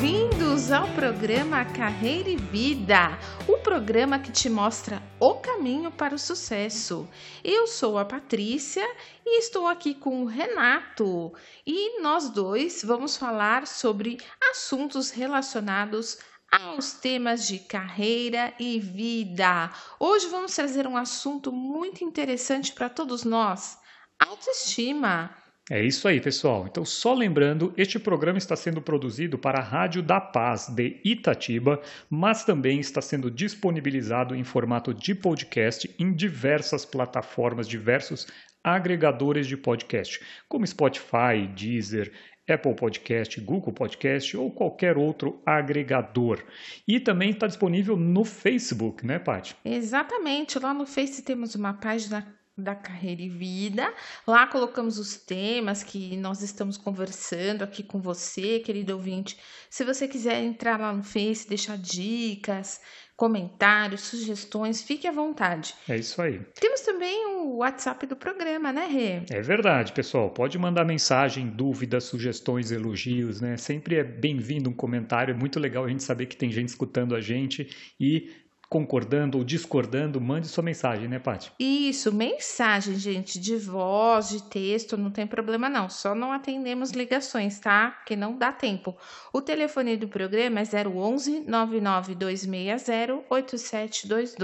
Bem-vindos ao programa Carreira e Vida, o programa que te mostra o caminho para o sucesso. Eu sou a Patrícia e estou aqui com o Renato e nós dois vamos falar sobre assuntos relacionados aos temas de carreira e vida. Hoje vamos trazer um assunto muito interessante para todos nós: autoestima. É isso aí, pessoal. Então, só lembrando, este programa está sendo produzido para a Rádio da Paz de Itatiba, mas também está sendo disponibilizado em formato de podcast em diversas plataformas, diversos agregadores de podcast, como Spotify, Deezer, Apple Podcast, Google Podcast ou qualquer outro agregador. E também está disponível no Facebook, né, Paty? Exatamente. Lá no Face temos uma página da Carreira e Vida. Lá colocamos os temas que nós estamos conversando aqui com você, querido ouvinte. Se você quiser entrar lá no Face, deixar dicas, comentários, sugestões, fique à vontade. É isso aí. Temos também o WhatsApp do programa, né, Rê? É verdade, pessoal. Pode mandar mensagem, dúvidas, sugestões, elogios, né? Sempre é bem-vindo um comentário. É muito legal a gente saber que tem gente escutando a gente e concordando ou discordando, mande sua mensagem, né, Paty? Isso, mensagem, gente, de voz, de texto, não tem problema não. Só não atendemos ligações, tá? Que não dá tempo. O telefone do programa é 011 99260 8722.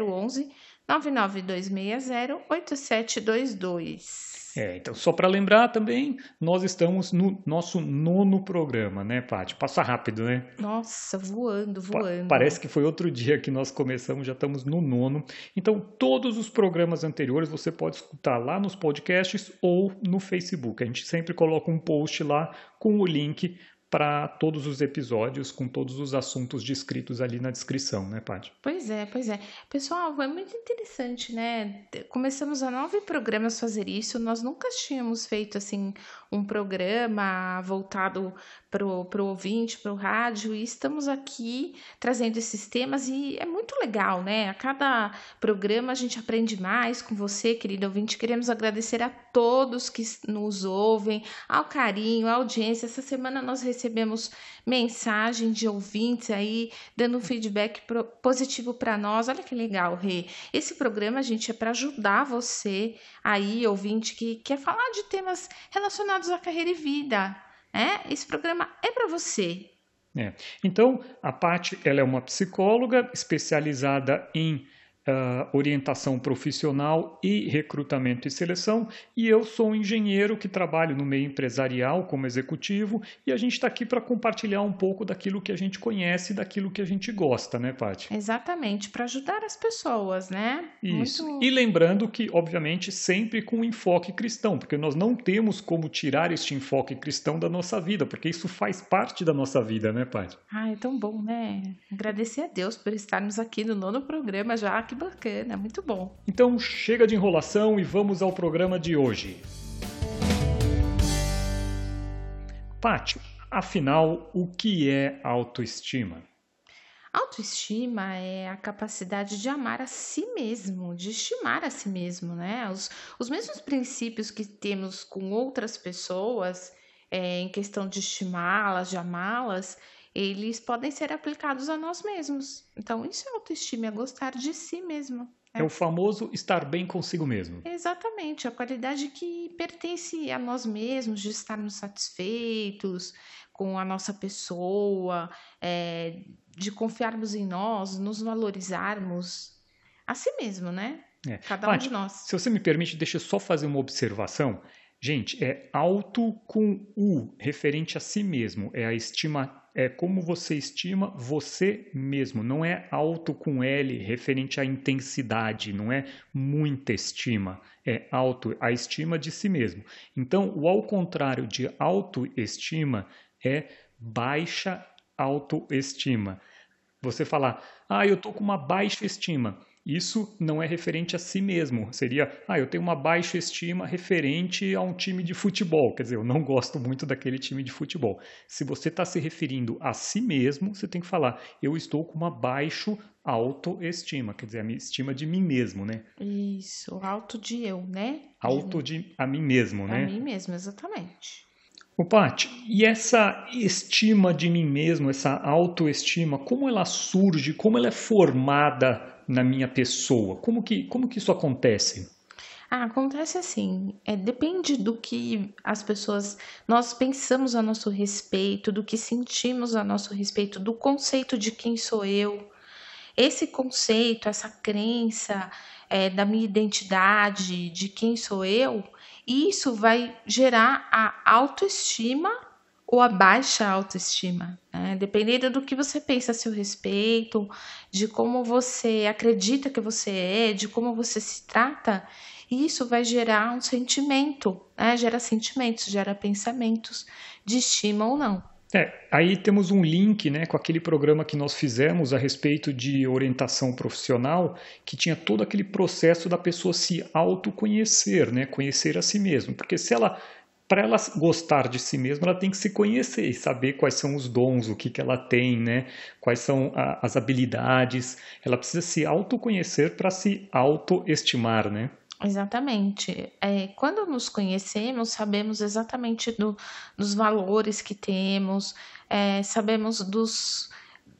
011 99260 8722. É, então só para lembrar também, nós estamos no nosso nono programa, né, Paty? Passa rápido, né? Nossa, voando, voando. Pa parece que foi outro dia que nós começamos, já estamos no nono. Então, todos os programas anteriores você pode escutar lá nos podcasts ou no Facebook. A gente sempre coloca um post lá com o link para todos os episódios, com todos os assuntos descritos ali na descrição, né, Paty? Pois é, pois é. Pessoal, é muito interessante, né? Começamos a nove programas fazer isso. Nós nunca tínhamos feito assim um programa voltado para o ouvinte, para o rádio, e estamos aqui trazendo esses temas e é muito legal, né? A cada programa a gente aprende mais com você, querido ouvinte. Queremos agradecer a todos que nos ouvem, ao carinho, à audiência. Essa semana nós recebemos mensagem de ouvintes aí dando um feedback positivo para nós. Olha que legal, Rê. Esse programa, gente, é para ajudar você aí, ouvinte, que quer falar de temas relacionados à carreira e vida. É? Esse programa é para você. É. Então, a Paty ela é uma psicóloga especializada em uh, orientação profissional e recrutamento e seleção, e eu sou um engenheiro que trabalho no meio empresarial como executivo, e a gente está aqui para compartilhar um pouco daquilo que a gente conhece, daquilo que a gente gosta, né, Paty? Exatamente, para ajudar as pessoas, né? Isso. Muito... E lembrando que, obviamente, sempre com enfoque cristão, porque nós não temos como tirar este enfoque cristão da nossa vida, porque isso faz parte da nossa vida, né, Paty? Ah, é tão bom, né? Agradecer a Deus por estarmos aqui no nono programa já, que que bacana, muito bom. Então chega de enrolação e vamos ao programa de hoje. Pátio, afinal, o que é autoestima? Autoestima é a capacidade de amar a si mesmo, de estimar a si mesmo, né? Os, os mesmos princípios que temos com outras pessoas, é, em questão de estimá-las, de amá-las, eles podem ser aplicados a nós mesmos. Então, isso é autoestima, é gostar de si mesmo. É. é o famoso estar bem consigo mesmo. Exatamente, a qualidade que pertence a nós mesmos, de estarmos satisfeitos com a nossa pessoa, é, de confiarmos em nós, nos valorizarmos a si mesmo, né? É. Cada um de nós. Se você me permite, deixa eu só fazer uma observação. Gente, é auto com U, referente a si mesmo. É a estima é como você estima você mesmo, não é alto com L referente à intensidade, não é muita estima, é alto a estima de si mesmo. Então, o ao contrário de autoestima é baixa autoestima. Você falar, ah, eu estou com uma baixa estima. Isso não é referente a si mesmo. Seria, ah, eu tenho uma baixa estima referente a um time de futebol. Quer dizer, eu não gosto muito daquele time de futebol. Se você está se referindo a si mesmo, você tem que falar, eu estou com uma baixa autoestima. Quer dizer, a minha estima de mim mesmo, né? Isso, alto de eu, né? Alto de a mim mesmo, né? A mim mesmo, exatamente. O Paty, e essa estima de mim mesmo, essa autoestima, como ela surge, como ela é formada na minha pessoa? Como que, como que isso acontece? Ah, acontece assim, é, depende do que as pessoas, nós pensamos a nosso respeito, do que sentimos a nosso respeito, do conceito de quem sou eu. Esse conceito, essa crença é, da minha identidade, de quem sou eu, isso vai gerar a autoestima ou a baixa autoestima, né? dependendo do que você pensa a seu respeito, de como você acredita que você é, de como você se trata, isso vai gerar um sentimento, né? gera sentimentos, gera pensamentos de estima ou não. É, aí temos um link né, com aquele programa que nós fizemos a respeito de orientação profissional, que tinha todo aquele processo da pessoa se autoconhecer, né, conhecer a si mesma. Porque se ela, para ela gostar de si mesma, ela tem que se conhecer e saber quais são os dons, o que, que ela tem, né, quais são a, as habilidades. Ela precisa se autoconhecer para se autoestimar, né? Exatamente. É, quando nos conhecemos, sabemos exatamente do, dos valores que temos, é, sabemos dos,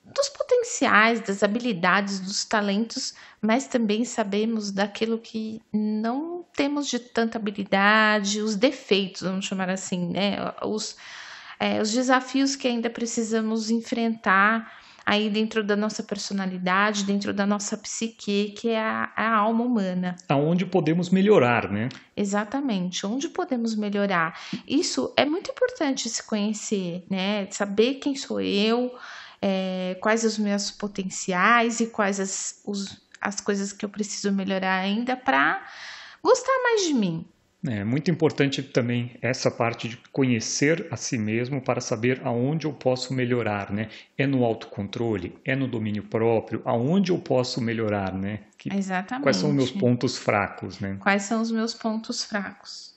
dos potenciais, das habilidades, dos talentos, mas também sabemos daquilo que não temos de tanta habilidade, os defeitos, vamos chamar assim, né? Os, é, os desafios que ainda precisamos enfrentar aí dentro da nossa personalidade, dentro da nossa psique, que é a, a, alma humana. Aonde podemos melhorar, né? Exatamente, onde podemos melhorar. Isso é muito importante se conhecer, né? Saber quem sou eu, é, quais os meus potenciais e quais as, os, as coisas que eu preciso melhorar ainda para gostar mais de mim, é muito importante também essa parte de conhecer a si mesmo para saber aonde eu posso melhorar, né? É no autocontrole, é no domínio próprio, aonde eu posso melhorar, né? Que, Exatamente. Quais são os meus pontos fracos, né? Quais são os meus pontos fracos?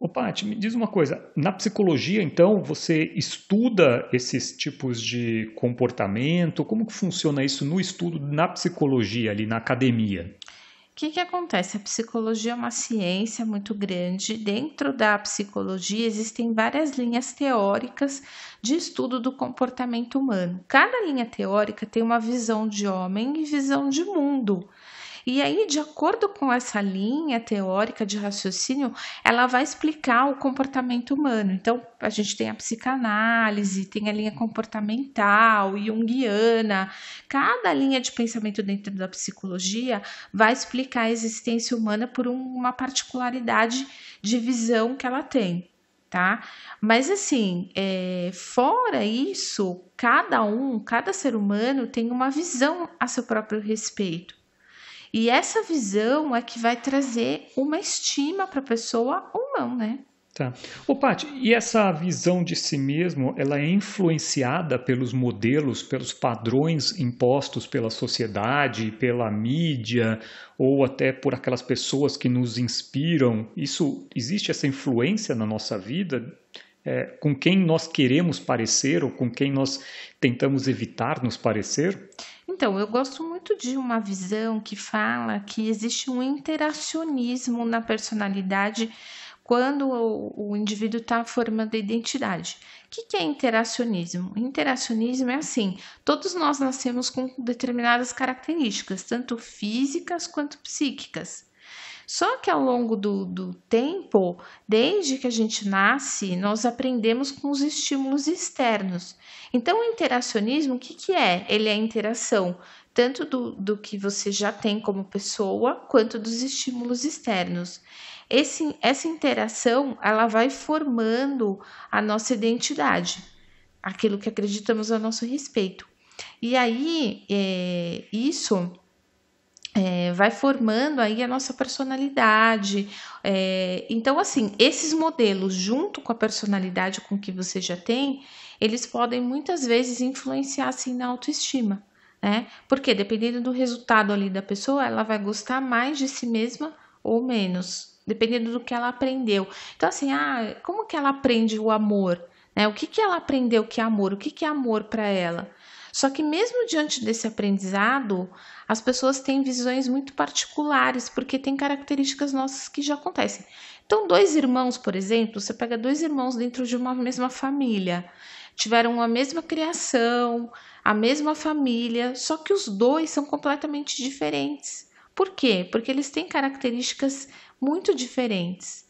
Ô, Paty, me diz uma coisa, na psicologia, então, você estuda esses tipos de comportamento? Como que funciona isso no estudo na psicologia, ali na academia? O que, que acontece? A psicologia é uma ciência muito grande. Dentro da psicologia existem várias linhas teóricas de estudo do comportamento humano. Cada linha teórica tem uma visão de homem e visão de mundo. E aí, de acordo com essa linha teórica de raciocínio, ela vai explicar o comportamento humano. Então, a gente tem a psicanálise, tem a linha comportamental, junguiana. Cada linha de pensamento dentro da psicologia vai explicar a existência humana por uma particularidade de visão que ela tem tá? Mas assim, é, fora isso, cada um, cada ser humano tem uma visão a seu próprio respeito. E essa visão é que vai trazer uma estima para a pessoa ou não, né? Tá. Ô, Paty, e essa visão de si mesmo, ela é influenciada pelos modelos, pelos padrões impostos pela sociedade, pela mídia, ou até por aquelas pessoas que nos inspiram? Isso existe essa influência na nossa vida? É, com quem nós queremos parecer ou com quem nós tentamos evitar nos parecer? Então, eu gosto muito de uma visão que fala que existe um interacionismo na personalidade quando o, o indivíduo está formando a identidade. O que, que é interacionismo? Interacionismo é assim: todos nós nascemos com determinadas características, tanto físicas quanto psíquicas. Só que ao longo do, do tempo, desde que a gente nasce, nós aprendemos com os estímulos externos. Então, o interacionismo, o que, que é? Ele é a interação tanto do, do que você já tem como pessoa, quanto dos estímulos externos. Esse, essa interação ela vai formando a nossa identidade, aquilo que acreditamos a nosso respeito. E aí, é, isso é, vai formando aí a nossa personalidade. É, então, assim, esses modelos, junto com a personalidade com que você já tem, eles podem muitas vezes influenciar assim na autoestima, né? Porque dependendo do resultado ali da pessoa, ela vai gostar mais de si mesma ou menos, dependendo do que ela aprendeu. Então, assim, ah, como que ela aprende o amor? Né? O que, que ela aprendeu que é amor? O que, que é amor para ela? Só que mesmo diante desse aprendizado, as pessoas têm visões muito particulares, porque tem características nossas que já acontecem. Então, dois irmãos, por exemplo, você pega dois irmãos dentro de uma mesma família, tiveram a mesma criação, a mesma família, só que os dois são completamente diferentes. Por quê? Porque eles têm características muito diferentes.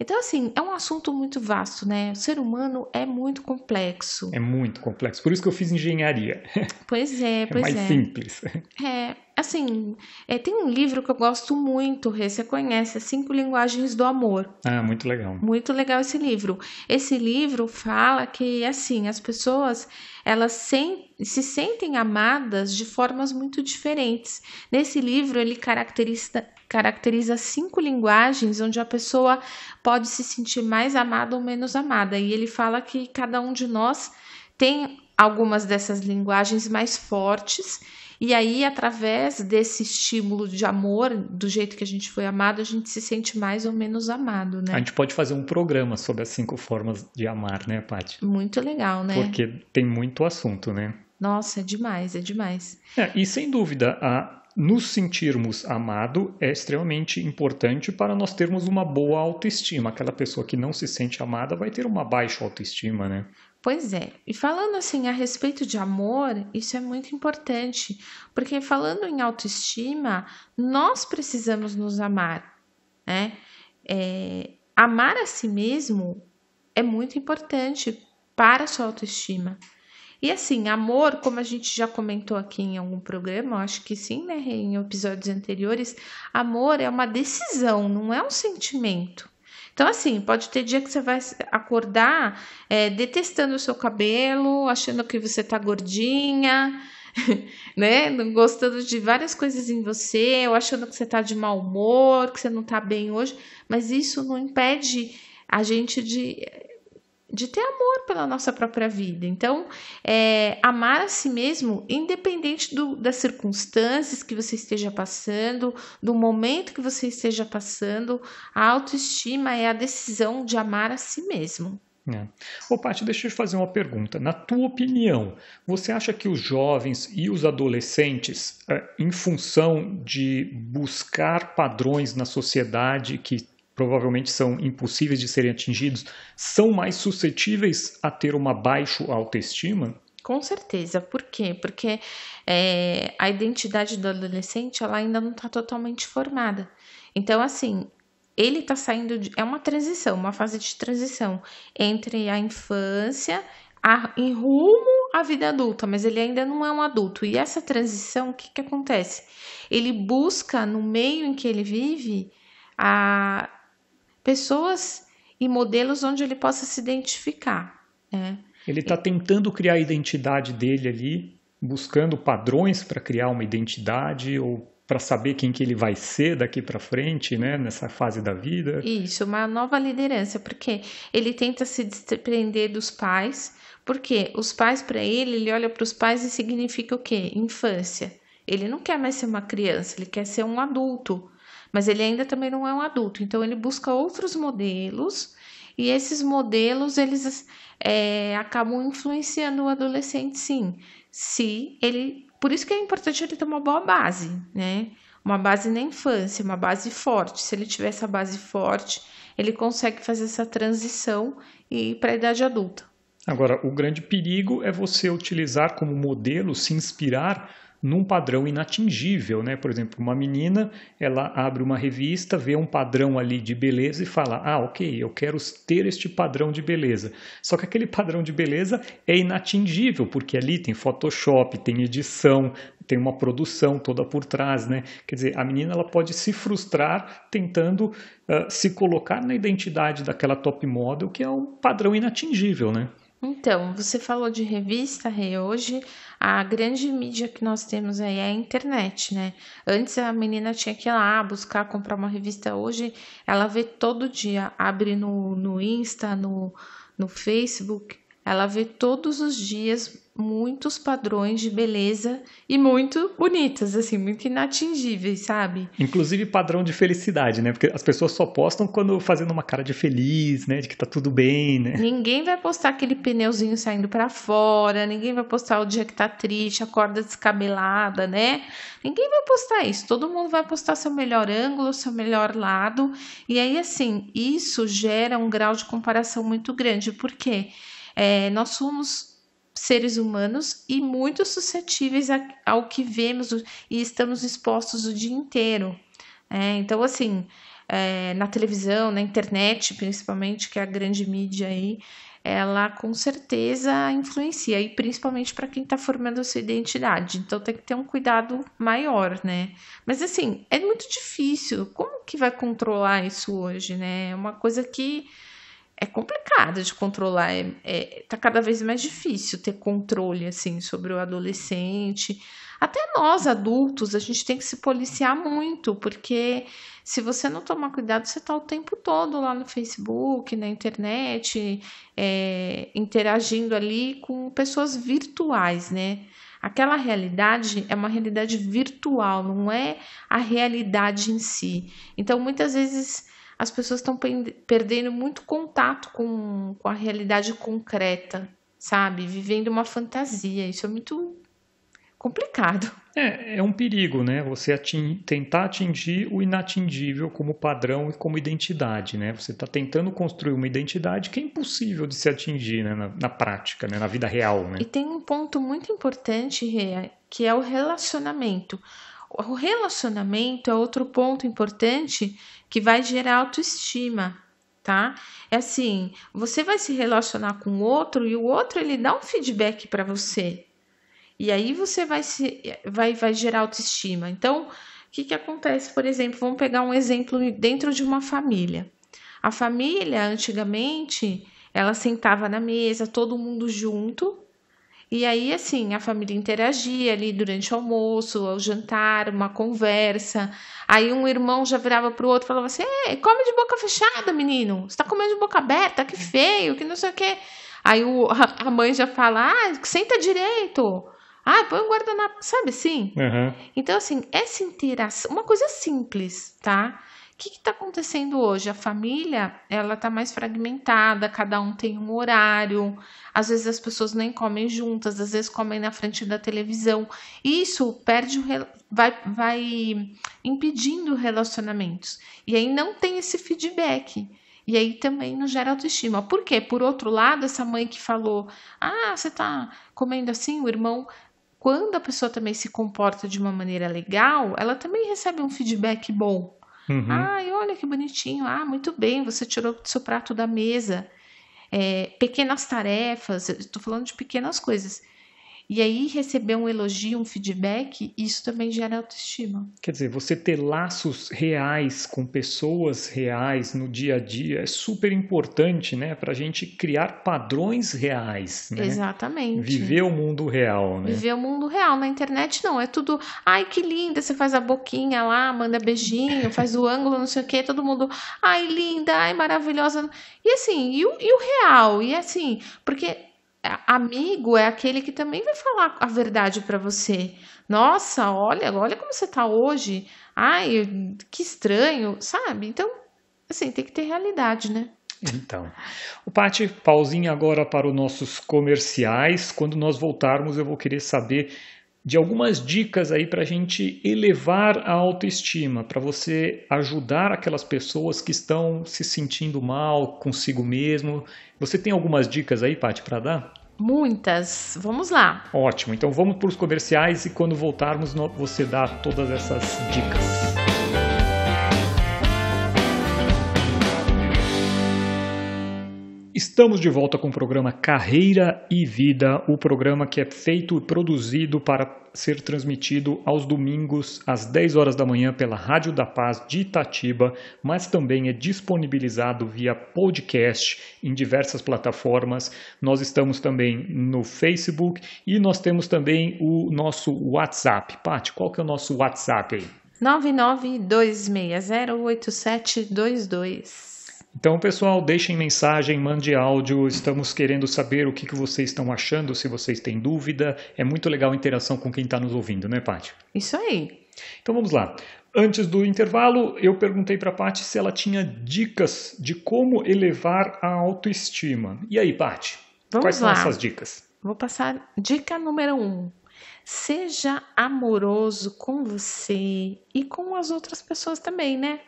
Então, assim, é um assunto muito vasto, né? O ser humano é muito complexo. É muito complexo. Por isso que eu fiz engenharia. Pois é, pois é. É mais simples. É, assim, é, tem um livro que eu gosto muito, você conhece, As Cinco Linguagens do Amor. Ah, muito legal. Muito legal esse livro. Esse livro fala que, assim, as pessoas, elas sem, se sentem amadas de formas muito diferentes. Nesse livro, ele caracteriza, caracteriza cinco linguagens onde a pessoa pode se sentir mais amada ou menos amada. E ele fala que cada um de nós tem algumas dessas linguagens mais fortes. E aí, através desse estímulo de amor, do jeito que a gente foi amado, a gente se sente mais ou menos amado, né? A gente pode fazer um programa sobre as cinco formas de amar, né, Paty? Muito legal, né? Porque tem muito assunto, né? Nossa, é demais, é demais. É, e sem dúvida, a nos sentirmos amado é extremamente importante para nós termos uma boa autoestima. Aquela pessoa que não se sente amada vai ter uma baixa autoestima, né? Pois é. E falando assim a respeito de amor, isso é muito importante, porque falando em autoestima, nós precisamos nos amar, né? É, amar a si mesmo é muito importante para a sua autoestima. E assim, amor, como a gente já comentou aqui em algum programa, eu acho que sim, né, em episódios anteriores, amor é uma decisão, não é um sentimento. Então, assim, pode ter dia que você vai acordar é, detestando o seu cabelo, achando que você tá gordinha, né? Gostando de várias coisas em você, ou achando que você tá de mau humor, que você não tá bem hoje, mas isso não impede a gente de de ter amor pela nossa própria vida. Então, é, amar a si mesmo, independente do, das circunstâncias que você esteja passando, do momento que você esteja passando, a autoestima é a decisão de amar a si mesmo. É. Ô, Paty, deixa eu te fazer uma pergunta. Na tua opinião, você acha que os jovens e os adolescentes, é, em função de buscar padrões na sociedade que provavelmente são impossíveis de serem atingidos, são mais suscetíveis a ter uma baixa autoestima? Com certeza. Por quê? Porque é, a identidade do adolescente ela ainda não está totalmente formada. Então, assim, ele está saindo de. É uma transição, uma fase de transição entre a infância a, em rumo à vida adulta, mas ele ainda não é um adulto. E essa transição, o que, que acontece? Ele busca, no meio em que ele vive, a pessoas e modelos onde ele possa se identificar. Né? Ele está tentando criar a identidade dele ali, buscando padrões para criar uma identidade ou para saber quem que ele vai ser daqui para frente, né, nessa fase da vida. Isso, uma nova liderança, porque ele tenta se desprender dos pais, porque os pais para ele, ele olha para os pais e significa o quê? Infância. Ele não quer mais ser uma criança, ele quer ser um adulto mas ele ainda também não é um adulto, então ele busca outros modelos e esses modelos eles é, acabam influenciando o adolescente, sim. Se ele, por isso que é importante ele ter uma boa base, né? Uma base na infância, uma base forte. Se ele tiver essa base forte, ele consegue fazer essa transição e para a idade adulta. Agora, o grande perigo é você utilizar como modelo, se inspirar num padrão inatingível, né? Por exemplo, uma menina, ela abre uma revista, vê um padrão ali de beleza e fala: "Ah, OK, eu quero ter este padrão de beleza". Só que aquele padrão de beleza é inatingível, porque ali tem Photoshop, tem edição, tem uma produção toda por trás, né? Quer dizer, a menina ela pode se frustrar tentando uh, se colocar na identidade daquela top model, que é um padrão inatingível, né? Então, você falou de revista, Rê. Hoje, a grande mídia que nós temos aí é a internet, né? Antes a menina tinha que ir lá buscar, comprar uma revista. Hoje, ela vê todo dia, abre no, no Insta, no, no Facebook, ela vê todos os dias muitos padrões de beleza e muito bonitas, assim, muito inatingíveis, sabe? Inclusive padrão de felicidade, né? Porque as pessoas só postam quando fazendo uma cara de feliz, né? De que tá tudo bem, né? Ninguém vai postar aquele pneuzinho saindo para fora, ninguém vai postar o dia que tá triste, acorda descabelada, né? Ninguém vai postar isso. Todo mundo vai postar seu melhor ângulo, seu melhor lado. E aí, assim, isso gera um grau de comparação muito grande, porque é, nós somos seres humanos e muito suscetíveis ao que vemos e estamos expostos o dia inteiro. É, então, assim, é, na televisão, na internet, principalmente, que é a grande mídia aí, ela com certeza influencia, e principalmente para quem está formando a sua identidade. Então tem que ter um cuidado maior, né? Mas assim, é muito difícil. Como que vai controlar isso hoje, né? É uma coisa que é complicada de controlar, é, é, tá cada vez mais difícil ter controle assim sobre o adolescente. Até nós adultos, a gente tem que se policiar muito, porque se você não tomar cuidado, você está o tempo todo lá no Facebook, na internet, é, interagindo ali com pessoas virtuais, né? Aquela realidade é uma realidade virtual, não é a realidade em si. Então, muitas vezes as pessoas estão perdendo muito contato com, com a realidade concreta, sabe? Vivendo uma fantasia. Isso é muito complicado. É, é um perigo, né? Você ating, tentar atingir o inatingível como padrão e como identidade, né? Você está tentando construir uma identidade que é impossível de se atingir né? na, na prática, né? na vida real, né? E tem um ponto muito importante, Rê, que é o relacionamento. O relacionamento é outro ponto importante que vai gerar autoestima, tá? É assim, você vai se relacionar com o outro e o outro ele dá um feedback para você. E aí você vai se vai vai gerar autoestima. Então, o que que acontece, por exemplo, vamos pegar um exemplo dentro de uma família. A família antigamente, ela sentava na mesa, todo mundo junto, e aí, assim, a família interagia ali durante o almoço, o jantar, uma conversa. Aí um irmão já virava pro outro e falava assim: Ei, come de boca fechada, menino. Você tá comendo de boca aberta, que feio, que não sei o quê. Aí o, a mãe já fala: Ah, senta direito. Ah, põe um guardanapo, sabe assim? Uhum. Então, assim, essa interação, uma coisa simples, tá? O que está acontecendo hoje? A família ela está mais fragmentada, cada um tem um horário, às vezes as pessoas nem comem juntas, às vezes comem na frente da televisão. Isso perde o, vai, vai impedindo relacionamentos. E aí não tem esse feedback. E aí também não gera autoestima. Por quê? Por outro lado, essa mãe que falou: Ah, você está comendo assim, o irmão quando a pessoa também se comporta de uma maneira legal, ela também recebe um feedback bom. Uhum. Ai, olha que bonitinho. Ah, muito bem, você tirou o seu prato da mesa. É, pequenas tarefas, estou falando de pequenas coisas. E aí receber um elogio, um feedback, isso também gera autoestima. Quer dizer, você ter laços reais com pessoas reais no dia a dia é super importante, né? Para a gente criar padrões reais. Né? Exatamente. Viver o mundo real, né? Viver o mundo real. Na internet não, é tudo, ai que linda, você faz a boquinha lá, manda beijinho, faz o ângulo, não sei o quê, todo mundo, ai linda, ai maravilhosa. E assim, e o, e o real? E assim, porque amigo é aquele que também vai falar a verdade para você. Nossa, olha, olha como você tá hoje. Ai, que estranho, sabe? Então, assim, tem que ter realidade, né? Então, o Pati, pauzinho agora para os nossos comerciais. Quando nós voltarmos, eu vou querer saber de algumas dicas aí para a gente elevar a autoestima, para você ajudar aquelas pessoas que estão se sentindo mal consigo mesmo. Você tem algumas dicas aí, Paty, para dar? Muitas. Vamos lá. Ótimo. Então vamos para os comerciais e quando voltarmos você dá todas essas dicas. Estamos de volta com o programa Carreira e Vida, o programa que é feito e produzido para ser transmitido aos domingos às 10 horas da manhã pela Rádio da Paz de Itatiba, mas também é disponibilizado via podcast em diversas plataformas. Nós estamos também no Facebook e nós temos também o nosso WhatsApp. Pati, qual que é o nosso WhatsApp aí? 992608722. Então, pessoal, deixem mensagem, mande áudio. Estamos querendo saber o que, que vocês estão achando, se vocês têm dúvida. É muito legal a interação com quem está nos ouvindo, né, Paty? Isso aí. Então vamos lá. Antes do intervalo, eu perguntei para a Paty se ela tinha dicas de como elevar a autoestima. E aí, Paty? Quais são essas dicas? Vou passar dica número um. Seja amoroso com você e com as outras pessoas também, né?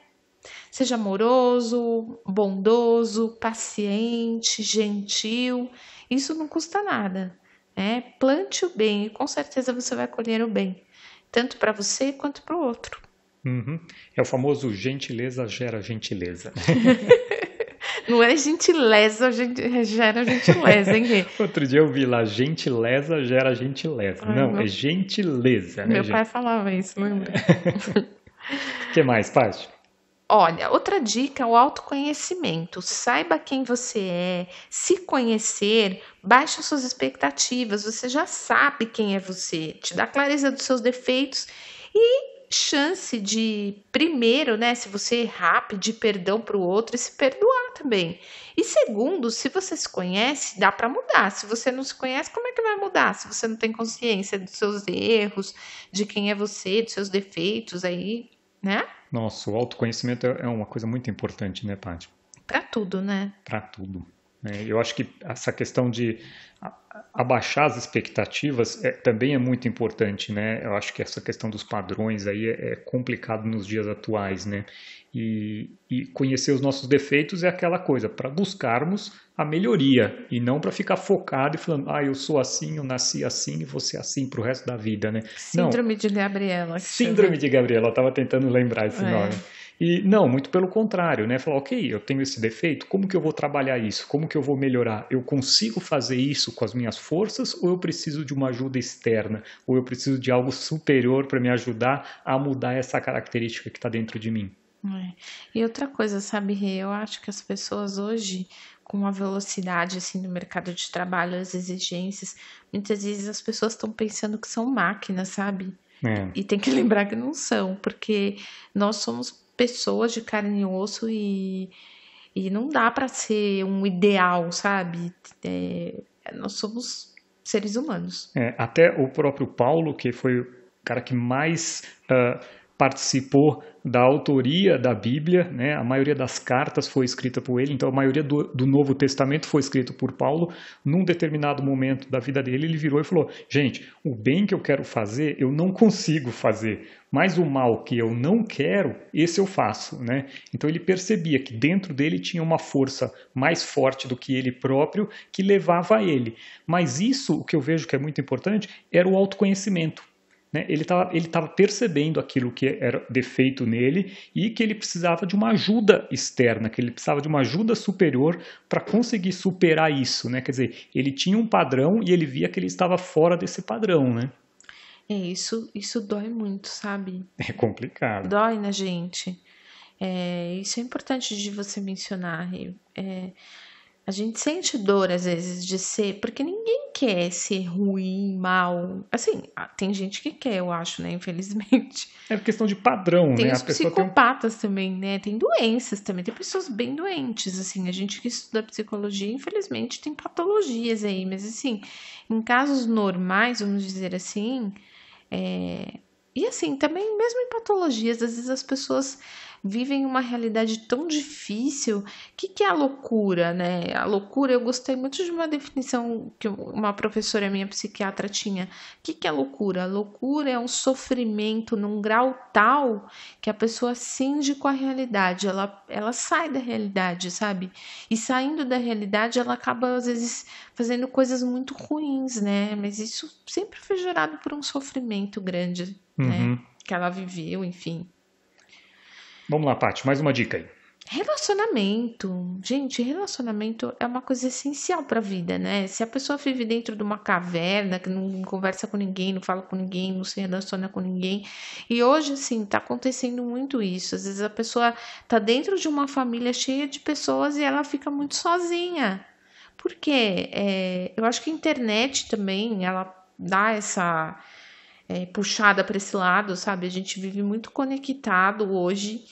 Seja amoroso, bondoso, paciente, gentil. Isso não custa nada. Né? Plante o bem e com certeza você vai colher o bem, tanto para você quanto para o outro. Uhum. É o famoso gentileza gera gentileza. Não é gentileza, gera gentileza, hein, Rê? Outro dia eu vi lá, gentileza gera gentileza. Ai, Não, meu... é gentileza. Né, meu né, pai gente? falava isso, lembra? O que mais, Paty? Olha, outra dica é o autoconhecimento. Saiba quem você é, se conhecer, baixe suas expectativas. Você já sabe quem é você, te dá clareza dos seus defeitos e chance de, primeiro, né, se você errar, pedir perdão para o outro e se perdoar também. E segundo, se você se conhece, dá para mudar. Se você não se conhece, como é que vai mudar? Se você não tem consciência dos seus erros, de quem é você, dos seus defeitos aí, né? Nossa, o autoconhecimento é, é uma coisa muito importante, né, Paty? Para tudo, né? Para tudo. É, eu acho que essa questão de abaixar as expectativas é, também é muito importante, né? Eu acho que essa questão dos padrões aí é, é complicado nos dias atuais, né? E, e, conhecer os nossos defeitos é aquela coisa para buscarmos a melhoria e não para ficar focado e falando, ah, eu sou assim, eu nasci assim e vou ser assim para o resto da vida, né? Síndrome não. de Gabriela. Síndrome de Gabriela, eu estava tentando lembrar esse é. nome. E não, muito pelo contrário, né? Falar, ok, eu tenho esse defeito, como que eu vou trabalhar isso? Como que eu vou melhorar? Eu consigo fazer isso com as minhas forças ou eu preciso de uma ajuda externa? Ou eu preciso de algo superior para me ajudar a mudar essa característica que está dentro de mim? É. E outra coisa, sabe, Rê? Eu acho que as pessoas hoje, com a velocidade assim no mercado de trabalho, as exigências, muitas vezes as pessoas estão pensando que são máquinas, sabe? É. E tem que lembrar que não são, porque nós somos pessoas de carne e osso e, e não dá para ser um ideal, sabe? É, nós somos seres humanos. É, até o próprio Paulo, que foi o cara que mais uh, participou da autoria da Bíblia, né? a maioria das cartas foi escrita por ele, então a maioria do, do, Novo Testamento foi escrito por Paulo. Num determinado momento da vida dele, ele virou e falou: Gente, o bem que eu quero fazer, eu não consigo fazer, mas o mal que eu não quero, esse eu faço. Né? Então ele percebia que dentro dele tinha uma força mais forte do que ele próprio que levava a ele. Mas isso, o que eu vejo que é muito importante, era o autoconhecimento. Né? Ele estava percebendo aquilo que era defeito nele e que ele precisava de uma ajuda externa, que ele precisava de uma ajuda superior para conseguir superar isso. Né? Quer dizer, ele tinha um padrão e ele via que ele estava fora desse padrão. Né? É, isso, isso dói muito, sabe? É complicado. Dói na gente. É, isso é importante de você mencionar. É, a gente sente dor às vezes de ser, porque ninguém quer ser ruim, mal. Assim, ah, tem gente que quer, eu acho, né? Infelizmente. É questão de padrão, tem né? Os psicopatas tem... também, né? Tem doenças também, tem pessoas bem doentes, assim. A gente que estuda psicologia, infelizmente, tem patologias aí, mas assim, em casos normais, vamos dizer assim, é... e assim, também mesmo em patologias, às vezes as pessoas vivem uma realidade tão difícil. O que, que é a loucura, né? A loucura, eu gostei muito de uma definição que uma professora minha psiquiatra tinha. O que, que é loucura? A loucura é um sofrimento num grau tal que a pessoa cinge com a realidade, ela, ela sai da realidade, sabe? E saindo da realidade, ela acaba, às vezes, fazendo coisas muito ruins, né? Mas isso sempre foi gerado por um sofrimento grande, né? uhum. né? Que ela viveu, enfim. Vamos lá, Paty, mais uma dica aí. Relacionamento. Gente, relacionamento é uma coisa essencial para a vida, né? Se a pessoa vive dentro de uma caverna, que não conversa com ninguém, não fala com ninguém, não se relaciona com ninguém. E hoje, assim, tá acontecendo muito isso. Às vezes a pessoa tá dentro de uma família cheia de pessoas e ela fica muito sozinha. Por quê? É, eu acho que a internet também, ela dá essa é, puxada para esse lado, sabe? A gente vive muito conectado hoje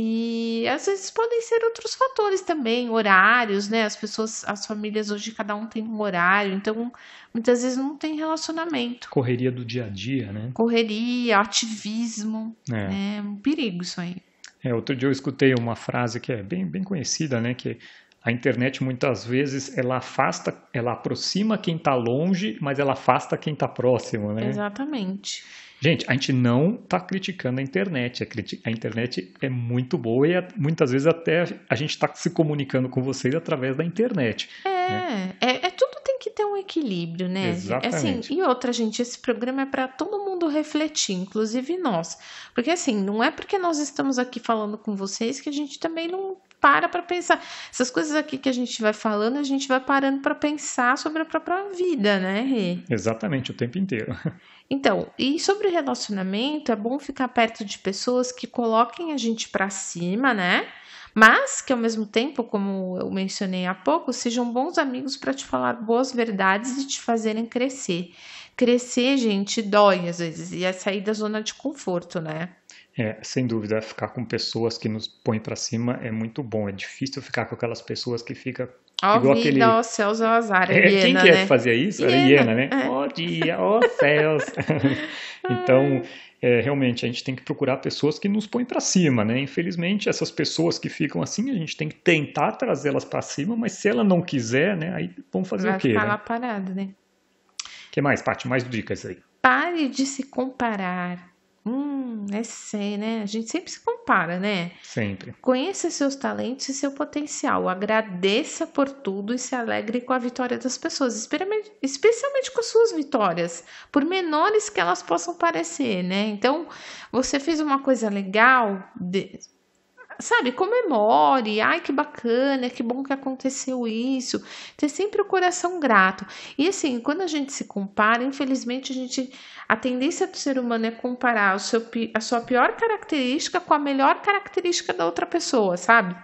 E às vezes podem ser outros fatores também, horários, né? As pessoas, as famílias hoje cada um tem um horário, então muitas vezes não tem relacionamento. Correria do dia a dia, né? Correria, ativismo, é, é um perigo isso aí. É, outro dia eu escutei uma frase que é bem, bem conhecida, né? Que a internet muitas vezes ela afasta, ela aproxima quem está longe, mas ela afasta quem está próximo, né? Exatamente. Gente, a gente não está criticando a internet. A, internet é muito boa e muitas vezes até a gente está se comunicando com vocês através da internet. É, né? é, é, tudo tem que ter um equilíbrio, né? Exatamente. Assim, e outra, gente, esse programa é para todo mundo refletir, inclusive nós. Porque assim, não é porque nós estamos aqui falando com vocês que a gente também não para para pensar. Essas coisas aqui que a gente vai falando, a gente vai parando para pensar sobre a própria vida, né, Rê? Exatamente, o tempo inteiro. Então, e sobre relacionamento, é bom ficar perto de pessoas que coloquem a gente para cima, né? Mas que ao mesmo tempo, como eu mencionei há pouco, sejam bons amigos para te falar boas verdades e te fazerem crescer. Crescer, gente, dói às vezes, e é sair da zona de conforto, né? É, sem dúvida, ficar com pessoas que nos põem para cima é muito bom. É difícil ficar com aquelas pessoas que ficam Ó igual vida, aquele... ó céus, ó azar. É, quem que é né? fazia isso? Era hiena, né? É. Ó dia, ó céus. então, é, realmente, a gente tem que procurar pessoas que nos põem para cima, né? Infelizmente, essas pessoas que ficam assim, a gente tem que tentar trazê-las para cima, mas se ela não quiser, né? Aí vamos fazer Vai o quê? Vai ficar né? lá parado, né? O que mais, Paty? Mais dicas aí. Pare de se comparar. Hum, é sei, né? A gente sempre se compara, né? Sempre. Conheça seus talentos e seu potencial. Agradeça por tudo e se alegre com a vitória das pessoas, especialmente com suas vitórias, por menores que elas possam parecer, né? Então, você fez uma coisa legal, sabe, comemore, ai que bacana, que bom que aconteceu isso, ter sempre o coração grato. E assim, quando a gente se compara, infelizmente a gente, a tendência do ser humano é comparar o seu, a sua pior característica com a melhor característica da outra pessoa, sabe?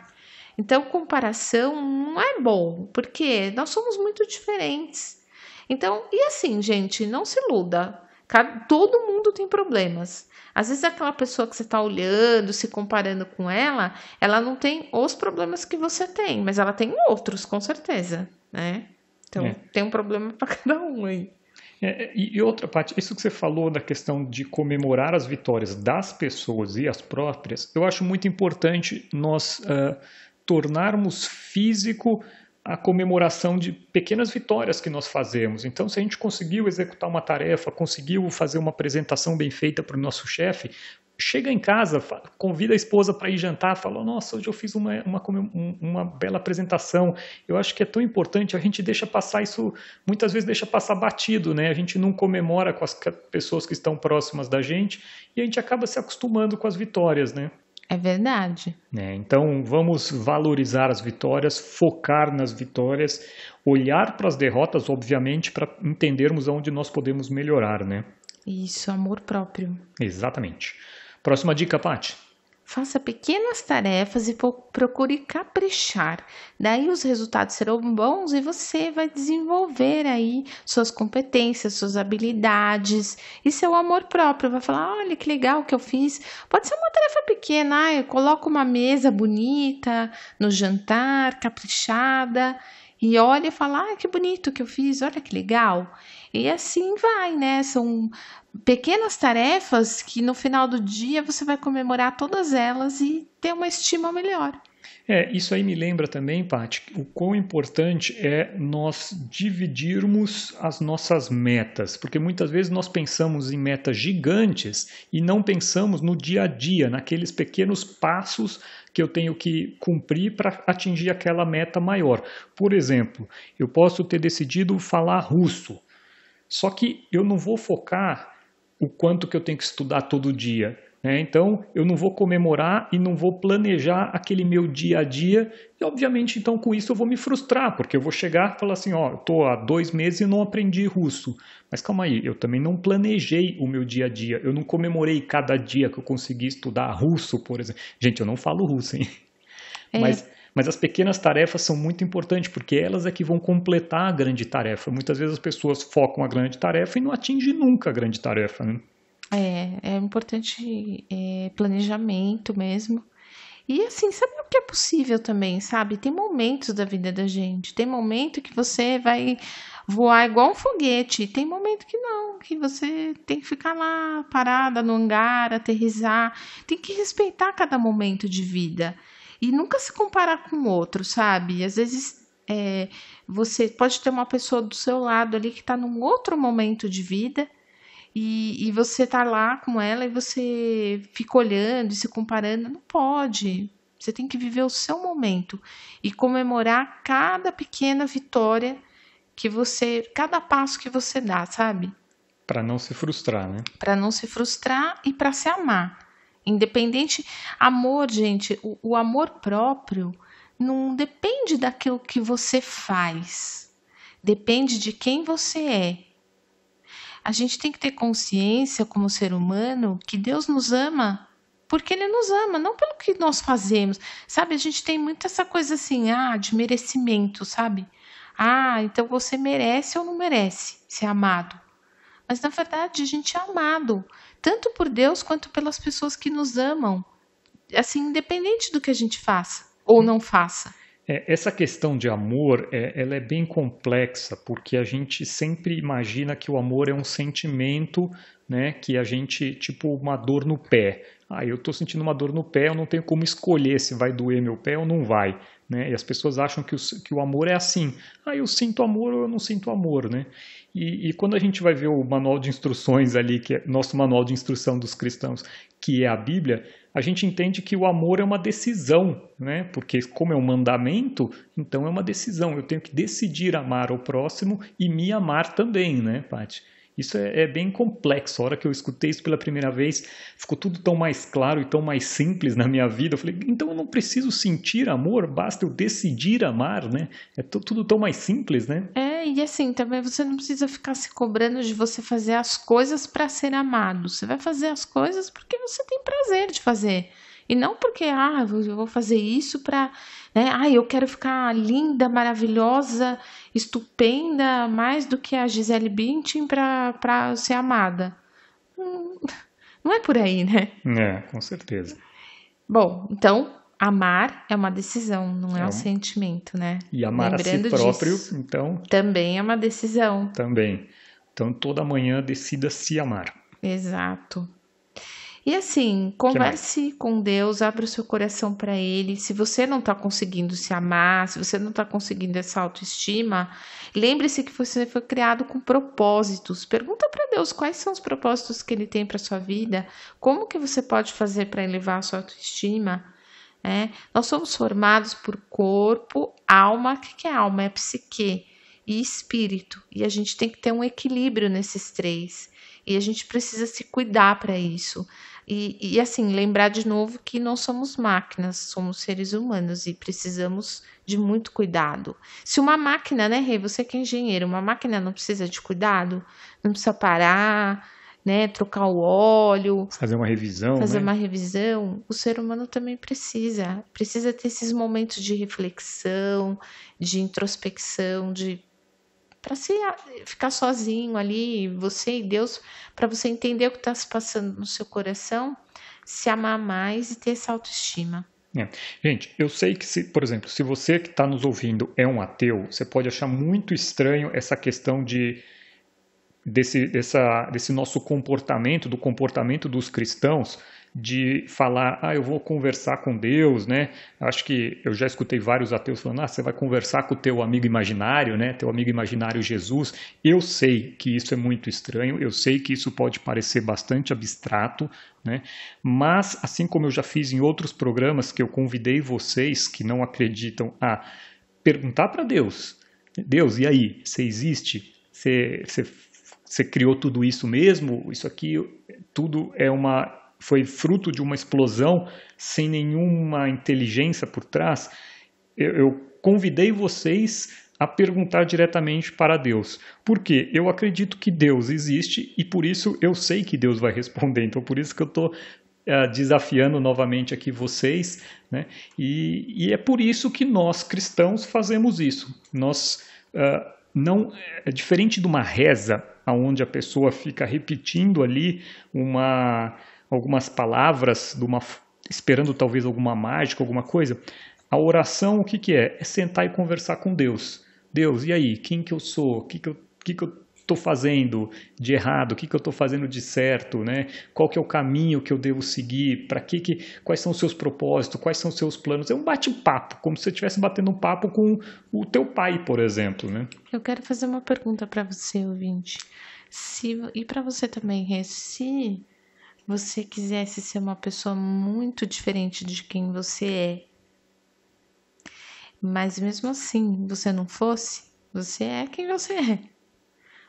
Então, comparação não é bom, porque nós somos muito diferentes. Então, e assim, gente, não se iluda. Todo mundo tem problemas. Às vezes aquela pessoa que você está olhando, se comparando com ela, ela não tem os problemas que você tem, mas ela tem outros, com certeza, né? Então é. tem um problema para cada um aí. É, e outra parte, isso que você falou da questão de comemorar as vitórias das pessoas e as próprias, eu acho muito importante nós uh, tornarmos físico a comemoração de pequenas vitórias que nós fazemos. Então, se a gente conseguiu executar uma tarefa, conseguiu fazer uma apresentação bem feita para o nosso chefe, chega em casa, convida a esposa para ir jantar, fala: Nossa, hoje eu fiz uma, uma, uma bela apresentação. Eu acho que é tão importante, a gente deixa passar isso, muitas vezes deixa passar batido, né? A gente não comemora com as pessoas que estão próximas da gente e a gente acaba se acostumando com as vitórias, né? É verdade. É, então vamos valorizar as vitórias, focar nas vitórias, olhar para as derrotas, obviamente, para entendermos onde nós podemos melhorar, né? Isso, amor próprio. Exatamente. Próxima dica, Paty. Faça pequenas tarefas e procure caprichar. Daí os resultados serão bons e você vai desenvolver aí suas competências, suas habilidades e seu amor próprio. Vai falar: olha que legal que eu fiz. Pode ser uma tarefa pequena, ah, eu coloco uma mesa bonita no jantar, caprichada e olha e fala: ah, que bonito que eu fiz, olha que legal. E assim vai, né? São pequenas tarefas que no final do dia você vai comemorar todas elas e ter uma estima melhor. É, isso aí me lembra também, Paty, o quão importante é nós dividirmos as nossas metas, porque muitas vezes nós pensamos em metas gigantes e não pensamos no dia a dia, naqueles pequenos passos que eu tenho que cumprir para atingir aquela meta maior. Por exemplo, eu posso ter decidido falar russo, só que eu não vou focar o quanto que eu tenho que estudar todo dia. Né? Então, eu não vou comemorar e não vou planejar aquele meu dia a dia. E, obviamente, então, com isso eu vou me frustrar, porque eu vou chegar e falar assim: ó, eu estou há dois meses e não aprendi russo. Mas calma aí, eu também não planejei o meu dia a dia. Eu não comemorei cada dia que eu consegui estudar russo, por exemplo. Gente, eu não falo russo, hein? É. Mas mas as pequenas tarefas são muito importantes, porque elas é que vão completar a grande tarefa. Muitas vezes as pessoas focam a grande tarefa e não atingem nunca a grande tarefa. Né? É, é importante é, planejamento mesmo. E assim, sabe o que é possível também, sabe? Tem momentos da vida da gente. Tem momento que você vai voar igual um foguete. Tem momento que não, que você tem que ficar lá parada no hangar, aterrizar. Tem que respeitar cada momento de vida e nunca se comparar com o outro, sabe? Às vezes é, você pode ter uma pessoa do seu lado ali que está num outro momento de vida e, e você tá lá com ela e você fica olhando e se comparando. Não pode. Você tem que viver o seu momento e comemorar cada pequena vitória que você, cada passo que você dá, sabe? Para não se frustrar, né? Para não se frustrar e para se amar. Independente, amor, gente, o, o amor próprio não depende daquilo que você faz, depende de quem você é. A gente tem que ter consciência como ser humano que Deus nos ama porque ele nos ama, não pelo que nós fazemos. Sabe, a gente tem muito essa coisa assim, ah, de merecimento, sabe? Ah, então você merece ou não merece ser amado. Mas na verdade a gente é amado, tanto por Deus quanto pelas pessoas que nos amam, assim, independente do que a gente faça ou não faça. É, essa questão de amor, é, ela é bem complexa, porque a gente sempre imagina que o amor é um sentimento, né, que a gente, tipo uma dor no pé. Ah, eu estou sentindo uma dor no pé, eu não tenho como escolher se vai doer meu pé ou não vai. Né? E as pessoas acham que o, que o amor é assim. Ah, eu sinto amor ou eu não sinto amor, né? E, e, quando a gente vai ver o manual de instruções ali, que é nosso manual de instrução dos cristãos, que é a Bíblia, a gente entende que o amor é uma decisão, né? Porque como é um mandamento, então é uma decisão. Eu tenho que decidir amar o próximo e me amar também, né, Paty? Isso é, é, bem complexo. A hora que eu escutei isso pela primeira vez, ficou tudo tão mais claro e tão mais simples na minha vida. Eu falei, então eu não preciso sentir amor, basta eu decidir amar, né? É tudo tão mais simples, né? É, e assim, também você não precisa ficar se cobrando de você fazer as coisas para ser amado. Você vai fazer as coisas porque você tem prazer de fazer. E não porque, ah, eu vou fazer isso para, né? Ah, eu quero ficar linda, maravilhosa, estupenda, mais do que a Gisele Bündchen para ser amada. Hum, não é por aí, né? É, com certeza. Bom, então, amar é uma decisão, não é, é um sentimento, né? E amar Lembrando a si próprio, disso, então. Também é uma decisão. Também. Então, toda manhã decida se amar. Exato. E assim, converse com Deus, abra o seu coração para Ele. Se você não está conseguindo se amar, se você não está conseguindo essa autoestima, lembre-se que você foi criado com propósitos. Pergunta para Deus quais são os propósitos que Ele tem para sua vida, como que você pode fazer para elevar a sua autoestima. É, nós somos formados por corpo, alma. O que é alma? É psique e espírito. E a gente tem que ter um equilíbrio nesses três. E a gente precisa se cuidar para isso. E, e assim, lembrar de novo que não somos máquinas, somos seres humanos e precisamos de muito cuidado. Se uma máquina, né, Rei, você que é engenheiro, uma máquina não precisa de cuidado, não precisa parar, né, trocar o óleo, fazer uma revisão, fazer né? uma revisão, o ser humano também precisa, precisa ter esses momentos de reflexão, de introspecção, de para se ficar sozinho ali, você e Deus, para você entender o que está se passando no seu coração, se amar mais e ter essa autoestima. É. Gente, eu sei que, se, por exemplo, se você que está nos ouvindo é um ateu, você pode achar muito estranho essa questão de desse, dessa, desse nosso comportamento, do comportamento dos cristãos, de falar, ah, eu vou conversar com Deus, né? Acho que eu já escutei vários ateus falando, ah, você vai conversar com o teu amigo imaginário, né? Teu amigo imaginário Jesus. Eu sei que isso é muito estranho, eu sei que isso pode parecer bastante abstrato, né? Mas, assim como eu já fiz em outros programas que eu convidei vocês que não acreditam a perguntar para Deus, Deus, e aí, você existe? Você, você, você criou tudo isso mesmo? Isso aqui, tudo é uma foi fruto de uma explosão sem nenhuma inteligência por trás, eu, eu convidei vocês a perguntar diretamente para Deus. Por quê? Eu acredito que Deus existe e por isso eu sei que Deus vai responder. Então, por isso que eu estou eh, desafiando novamente aqui vocês, né? E, e, é por isso que nós cristãos fazemos isso. Nós uh, não é diferente de uma reza, onde a pessoa fica repetindo ali uma algumas palavras uma esperando talvez alguma mágica, alguma coisa. A oração, o que, que é? É sentar e conversar com Deus. Deus, e aí? Quem que eu sou? O que, que eu, que que eu estou fazendo de errado, o que, que eu estou fazendo de certo, né? Qual que é o caminho que eu devo seguir, para que, que quais são os seus propósitos, quais são os seus planos. É um bate-papo, como se você estivesse batendo um papo com o teu pai, por exemplo, né? Eu quero fazer uma pergunta para você, ouvinte. Se, e para você também, se você quisesse ser uma pessoa muito diferente de quem você é, mas mesmo assim você não fosse, você é quem você é.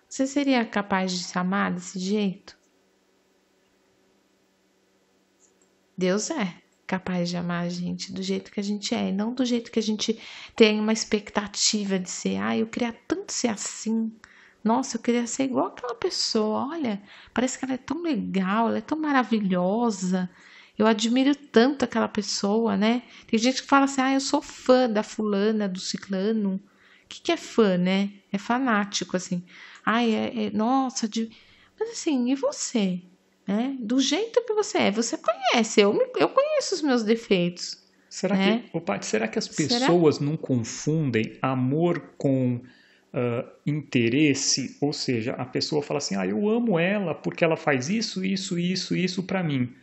Você seria capaz de se amar desse jeito? Deus é capaz de amar a gente do jeito que a gente é, e não do jeito que a gente tem uma expectativa de ser. Ah, eu queria tanto ser assim. Nossa, eu queria ser igual aquela pessoa. Olha, parece que ela é tão legal, ela é tão maravilhosa. Eu admiro tanto aquela pessoa, né? Tem gente que fala assim: ah, eu sou fã da fulana, do ciclano. O que, que é fã, né? É fanático, assim. Ai, é, é nossa, de... mas assim, e você? Né? Do jeito que você é, você conhece, eu, eu conheço os meus defeitos. Será né? que, opa, será que as pessoas será? não confundem amor com uh, interesse? Ou seja, a pessoa fala assim, ah, eu amo ela porque ela faz isso, isso, isso, isso para mim.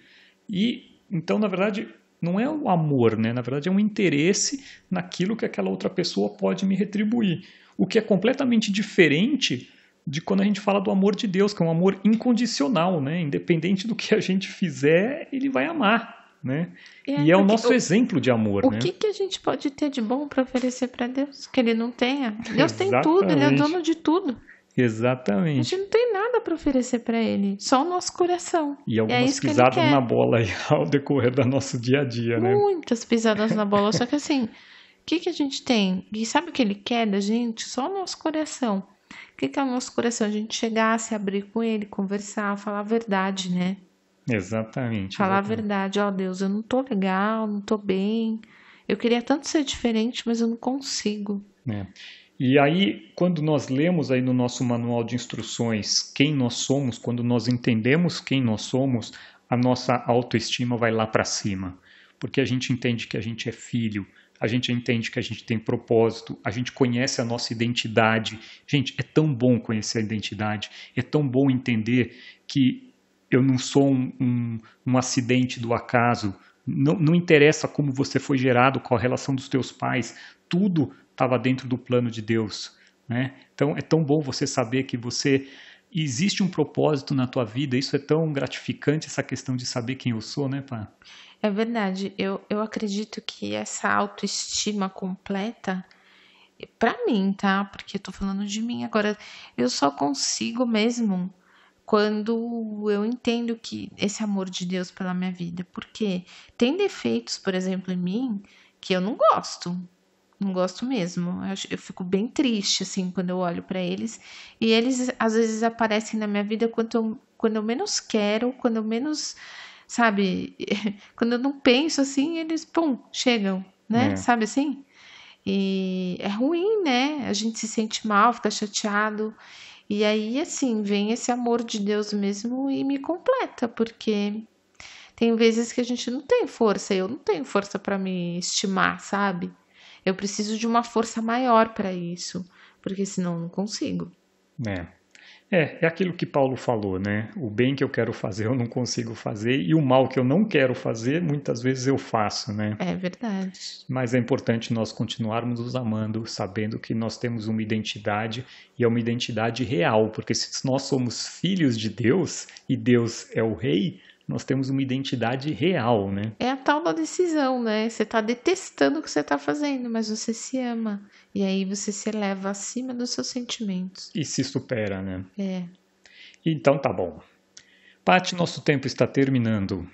E então, na verdade, não é o amor, né? Na verdade, é um interesse naquilo que aquela outra pessoa pode me retribuir. O que é completamente diferente de quando a gente fala do amor de Deus, que é um amor incondicional, né? Independente do que a gente fizer, ele vai amar, né? É, e é o nosso o, exemplo de amor, o né? O que, que a gente pode ter de bom para oferecer para Deus que ele não tenha? Deus tem tudo, ele é dono de tudo. Exatamente. A gente não tem nada para oferecer para ele, só o nosso coração. E algumas é pisadas na bola aí ao decorrer do nosso dia a dia, Muitas né? Muitas pisadas na bola, só que assim, o que, que a gente tem? E sabe o que ele quer da gente? Só o nosso coração. O que, que é o nosso coração? A gente chegar, se abrir com ele, conversar, falar a verdade, né? Exatamente. Falar exatamente. a verdade, ó oh, Deus, eu não tô legal, não tô bem. Eu queria tanto ser diferente, mas eu não consigo. É. E aí, quando nós lemos aí no nosso manual de instruções quem nós somos, quando nós entendemos quem nós somos, a nossa autoestima vai lá para cima, porque a gente entende que a gente é filho, a gente entende que a gente tem propósito, a gente conhece a nossa identidade. Gente, é tão bom conhecer a identidade, é tão bom entender que eu não sou um, um, um acidente do acaso, não, não interessa como você foi gerado, qual a relação dos teus pais, tudo estava dentro do plano de Deus. Né? Então é tão bom você saber que você existe um propósito na tua vida. Isso é tão gratificante essa questão de saber quem eu sou, né, pá? É verdade. Eu, eu acredito que essa autoestima completa, para mim, tá? Porque eu tô falando de mim agora, eu só consigo mesmo quando eu entendo que esse amor de Deus pela minha vida, porque tem defeitos, por exemplo, em mim que eu não gosto. Não gosto mesmo. Eu, eu fico bem triste, assim, quando eu olho para eles. E eles, às vezes, aparecem na minha vida quando eu, quando eu menos quero, quando eu menos sabe? Quando eu não penso assim, eles, pum, chegam, né? É. Sabe assim? E é ruim, né? A gente se sente mal, fica chateado. E aí, assim, vem esse amor de Deus mesmo e me completa, porque tem vezes que a gente não tem força, eu não tenho força para me estimar, sabe? Eu preciso de uma força maior para isso, porque senão eu não consigo. É. É, é aquilo que Paulo falou, né? O bem que eu quero fazer eu não consigo fazer e o mal que eu não quero fazer muitas vezes eu faço, né? É verdade. Mas é importante nós continuarmos nos amando, sabendo que nós temos uma identidade e é uma identidade real, porque se nós somos filhos de Deus e Deus é o rei, nós temos uma identidade real, né? É a tal da decisão, né? Você está detestando o que você está fazendo, mas você se ama. E aí você se eleva acima dos seus sentimentos. E se supera, né? É. Então tá bom. Paty, nosso tempo está terminando.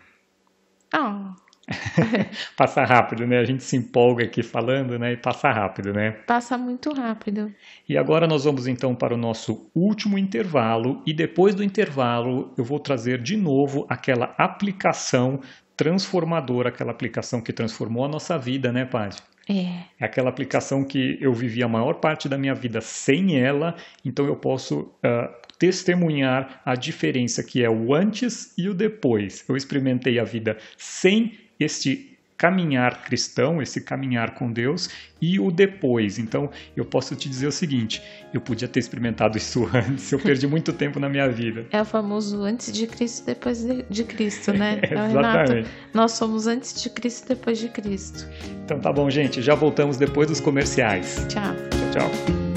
Ah. Oh. passa rápido, né? A gente se empolga aqui falando, né? E passa rápido, né? Passa muito rápido. E agora nós vamos então para o nosso último intervalo. E depois do intervalo, eu vou trazer de novo aquela aplicação transformadora, aquela aplicação que transformou a nossa vida, né, Paty? É. É aquela aplicação que eu vivi a maior parte da minha vida sem ela, então eu posso uh, testemunhar a diferença que é o antes e o depois. Eu experimentei a vida sem este caminhar cristão, esse caminhar com Deus e o depois. Então, eu posso te dizer o seguinte: eu podia ter experimentado isso antes, eu perdi muito tempo na minha vida. É o famoso antes de Cristo, depois de Cristo, né? É, exatamente. Renato, nós somos antes de Cristo, depois de Cristo. Então tá bom, gente, já voltamos depois dos comerciais. Tchau. Tchau, tchau.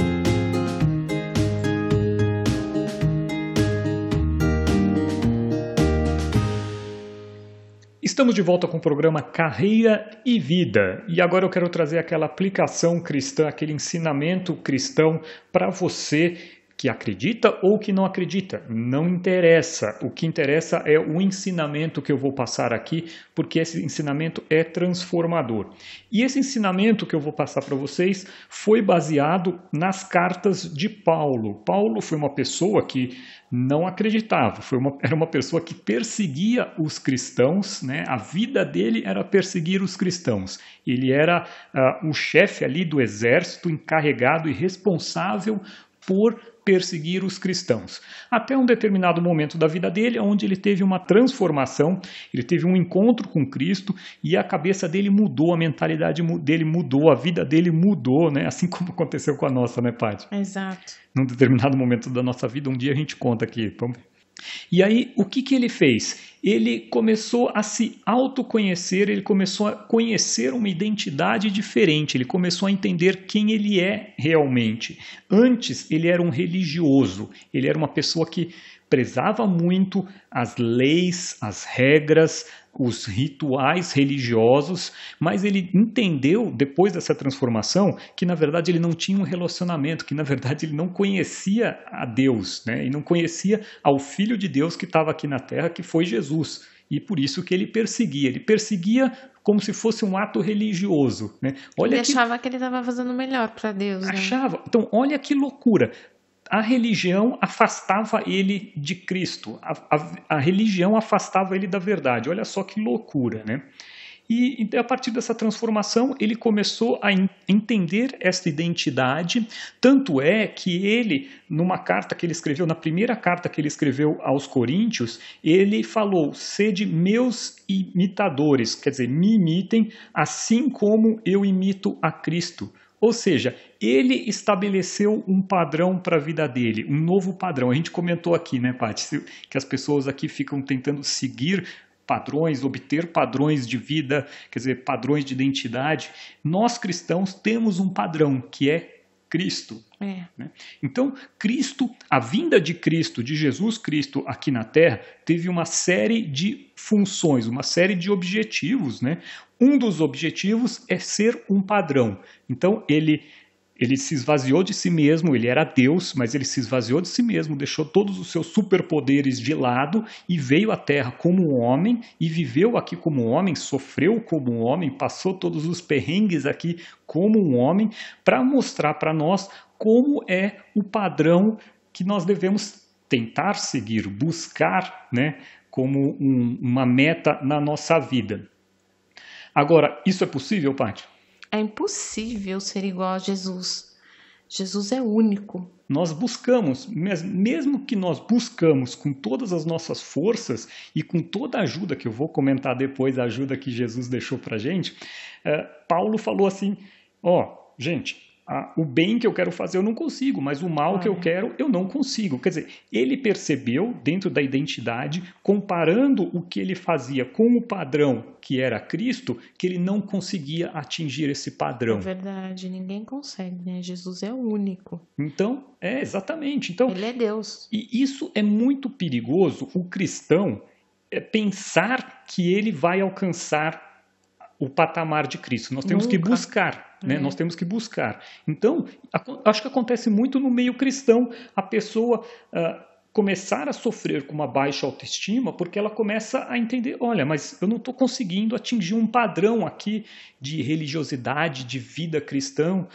Estamos de volta com o programa Carreira e Vida. E agora eu quero trazer aquela aplicação cristã, aquele ensinamento cristão para você que acredita ou que não acredita, não interessa. O que interessa é o ensinamento que eu vou passar aqui, porque esse ensinamento é transformador. E esse ensinamento que eu vou passar para vocês foi baseado nas cartas de Paulo. Paulo foi uma pessoa que não acreditava, foi uma, era uma pessoa que perseguia os cristãos, né? a vida dele era perseguir os cristãos. Ele era uh, o chefe ali do exército, encarregado e responsável por perseguir os cristãos. Até um determinado momento da vida dele, onde ele teve uma transformação, ele teve um encontro com Cristo e a cabeça dele mudou, a mentalidade dele mudou, a vida dele mudou, né? Assim como aconteceu com a nossa, né, Paty? Exato. Num determinado momento da nossa vida, um dia a gente conta aqui. Vamos ver. E aí, o que, que ele fez? Ele começou a se autoconhecer, ele começou a conhecer uma identidade diferente, ele começou a entender quem ele é realmente. Antes, ele era um religioso, ele era uma pessoa que prezava muito as leis, as regras, os rituais religiosos, mas ele entendeu depois dessa transformação que na verdade ele não tinha um relacionamento, que na verdade ele não conhecia a Deus, né? E não conhecia ao Filho de Deus que estava aqui na Terra, que foi Jesus. E por isso que ele perseguia. Ele perseguia como se fosse um ato religioso. Né? Olha ele que... achava que ele estava fazendo melhor para Deus. Né? Achava. Então, olha que loucura a religião afastava ele de Cristo, a, a, a, religião afastava ele da verdade. Olha só que loucura, né? E a partir dessa transformação, ele começou a entender esta identidade. Tanto é que ele, numa carta que ele escreveu, na primeira carta que ele escreveu aos Coríntios, ele falou: Sede meus imitadores, quer dizer, me imitem assim como eu imito a Cristo. Ou seja, ele estabeleceu um padrão para a vida dele, um novo padrão. A gente comentou aqui, né, Paty, que as pessoas aqui ficam tentando seguir padrões, obter padrões de vida, quer dizer, padrões de identidade. Nós cristãos temos um padrão que é Cristo. É. Né? Então, Cristo, a vinda de Cristo, de Jesus Cristo aqui na Terra, teve uma série de funções, uma série de objetivos. Né? Um dos objetivos é ser um padrão. Então, ele ele se esvaziou de si mesmo, ele era Deus, mas ele se esvaziou de si mesmo, deixou todos os seus superpoderes de lado e veio à Terra como um homem e viveu aqui como um homem, sofreu como um homem, passou todos os perrengues aqui como um homem, para mostrar para nós como é o padrão que nós devemos tentar seguir, buscar, né, como um, uma meta na nossa vida. Agora, isso é possível, Paty? É impossível ser igual a Jesus. Jesus é único. Nós buscamos, mesmo que nós buscamos com todas as nossas forças e com toda a ajuda que eu vou comentar depois, a ajuda que Jesus deixou para gente, é, Paulo falou assim: ó, oh, gente, o bem que eu quero fazer eu não consigo, mas o mal que eu quero eu não consigo. Quer dizer, ele percebeu dentro da identidade, comparando o que ele fazia com o padrão que era Cristo, que ele não conseguia atingir esse padrão. É verdade, ninguém consegue, né? Jesus é o único. Então, é exatamente. Então, ele é Deus. E isso é muito perigoso. O cristão é pensar que ele vai alcançar o patamar de Cristo. Nós temos Nunca. que buscar, né? Uhum. Nós temos que buscar. Então, acho que acontece muito no meio cristão a pessoa uh, começar a sofrer com uma baixa autoestima porque ela começa a entender, olha, mas eu não estou conseguindo atingir um padrão aqui de religiosidade, de vida cristã,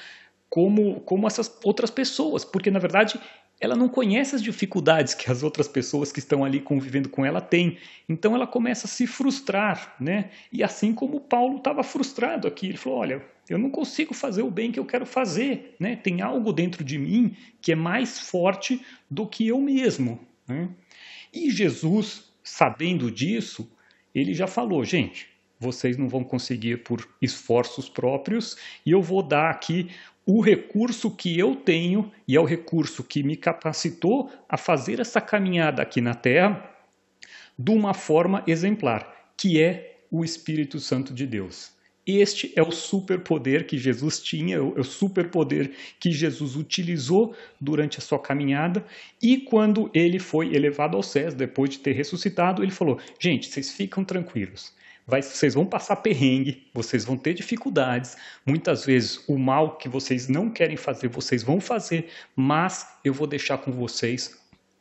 como, como essas outras pessoas, porque na verdade ela não conhece as dificuldades que as outras pessoas que estão ali convivendo com ela têm. Então ela começa a se frustrar, né? E assim como Paulo estava frustrado aqui, ele falou: olha, eu não consigo fazer o bem que eu quero fazer, né? Tem algo dentro de mim que é mais forte do que eu mesmo. Né? E Jesus, sabendo disso, ele já falou: gente, vocês não vão conseguir por esforços próprios, e eu vou dar aqui o recurso que eu tenho e é o recurso que me capacitou a fazer essa caminhada aqui na Terra de uma forma exemplar, que é o Espírito Santo de Deus. Este é o superpoder que Jesus tinha, é o superpoder que Jesus utilizou durante a sua caminhada. E quando ele foi elevado aos céus, depois de ter ressuscitado, ele falou: Gente, vocês ficam tranquilos. Vai, vocês vão passar perrengue, vocês vão ter dificuldades. Muitas vezes o mal que vocês não querem fazer, vocês vão fazer, mas eu vou deixar com vocês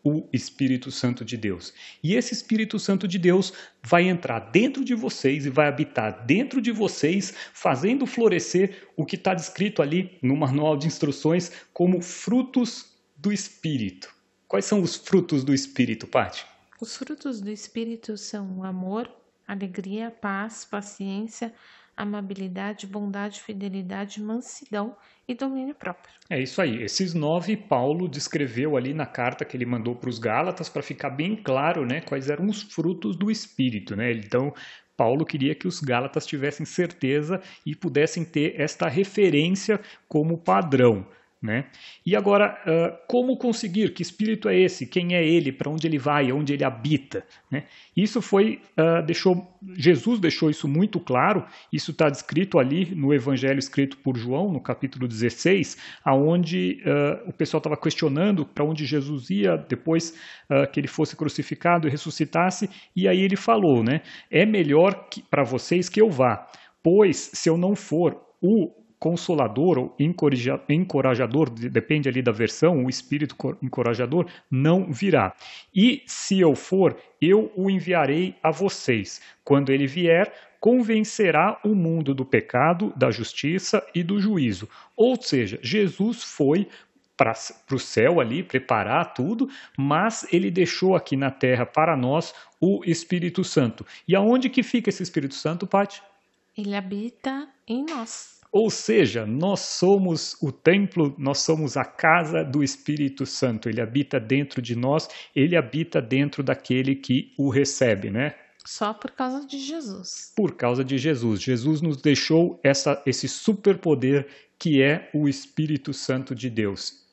o Espírito Santo de Deus. E esse Espírito Santo de Deus vai entrar dentro de vocês e vai habitar dentro de vocês, fazendo florescer o que está descrito ali no manual de instruções como frutos do Espírito. Quais são os frutos do Espírito, Paty? Os frutos do Espírito são amor, alegria, paz, paciência, amabilidade, bondade, fidelidade, mansidão e domínio próprio. É isso aí. Esses nove Paulo descreveu ali na carta que ele mandou para os Gálatas para ficar bem claro, né, quais eram os frutos do espírito, né? Então, Paulo queria que os Gálatas tivessem certeza e pudessem ter esta referência como padrão. Né? E agora, uh, como conseguir? Que espírito é esse? Quem é ele? Para onde ele vai? Onde ele habita? Né? Isso foi, uh, deixou, Jesus deixou isso muito claro. Isso está descrito ali no Evangelho escrito por João, no capítulo 16, aonde uh, o pessoal estava questionando para onde Jesus ia depois que ele fosse crucificado e ressuscitasse. E aí ele falou, né? É melhor para vocês que eu vá, pois se eu não for, o consolador ou encorajador, depende ali da versão, o espírito encorajador não virá. E se eu for, eu o enviarei a vocês. Quando ele vier, convencerá o mundo do pecado, da justiça e do juízo. Ou seja, Jesus foi para o céu ali, preparar tudo, mas ele deixou aqui na terra para nós o Espírito Santo. E aonde que fica esse Espírito Santo, Paty? Ele habita em nós. Ou seja, nós somos o templo, nós somos a casa do Espírito Santo. Ele habita dentro de nós, ele habita dentro daquele que o recebe, né? Só por causa de Jesus. Por causa de Jesus. Jesus nos deixou essa, esse superpoder que é o Espírito Santo de Deus.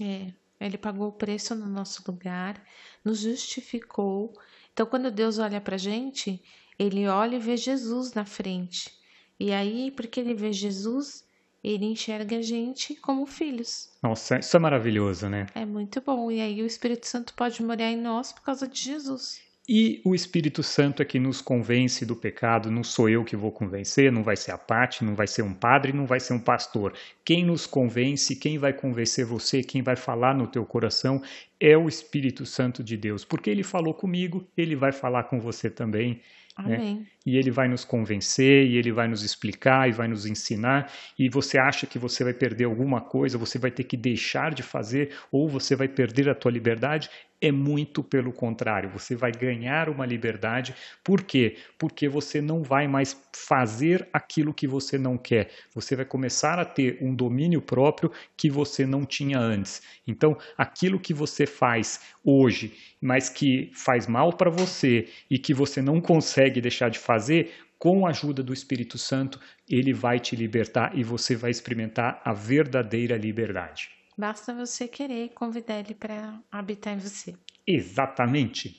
É, ele pagou o preço no nosso lugar, nos justificou. Então, quando Deus olha para gente, ele olha e vê Jesus na frente. E aí, porque ele vê Jesus, ele enxerga a gente como filhos. Nossa, isso é maravilhoso, né? É muito bom. E aí o Espírito Santo pode morar em nós por causa de Jesus. E o Espírito Santo é que nos convence do pecado, não sou eu que vou convencer, não vai ser a parte, não vai ser um padre, não vai ser um pastor. Quem nos convence, quem vai convencer você, quem vai falar no teu coração é o Espírito Santo de Deus, porque ele falou comigo, ele vai falar com você também. Né? E ele vai nos convencer, e ele vai nos explicar, e vai nos ensinar. E você acha que você vai perder alguma coisa, você vai ter que deixar de fazer, ou você vai perder a tua liberdade? É muito pelo contrário, você vai ganhar uma liberdade. Por quê? Porque você não vai mais fazer aquilo que você não quer. Você vai começar a ter um domínio próprio que você não tinha antes. Então, aquilo que você faz hoje, mas que faz mal para você e que você não consegue deixar de fazer, com a ajuda do Espírito Santo, ele vai te libertar e você vai experimentar a verdadeira liberdade. Basta você querer convidar ele para habitar em você. Exatamente.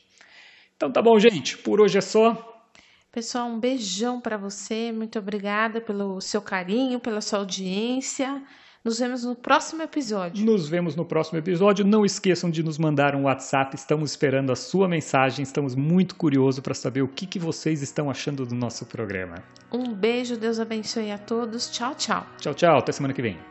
Então tá bom, gente. Por hoje é só. Pessoal, um beijão para você. Muito obrigada pelo seu carinho, pela sua audiência. Nos vemos no próximo episódio. Nos vemos no próximo episódio. Não esqueçam de nos mandar um WhatsApp. Estamos esperando a sua mensagem. Estamos muito curiosos para saber o que, que vocês estão achando do nosso programa. Um beijo, Deus abençoe a todos. Tchau, tchau. Tchau, tchau. Até semana que vem.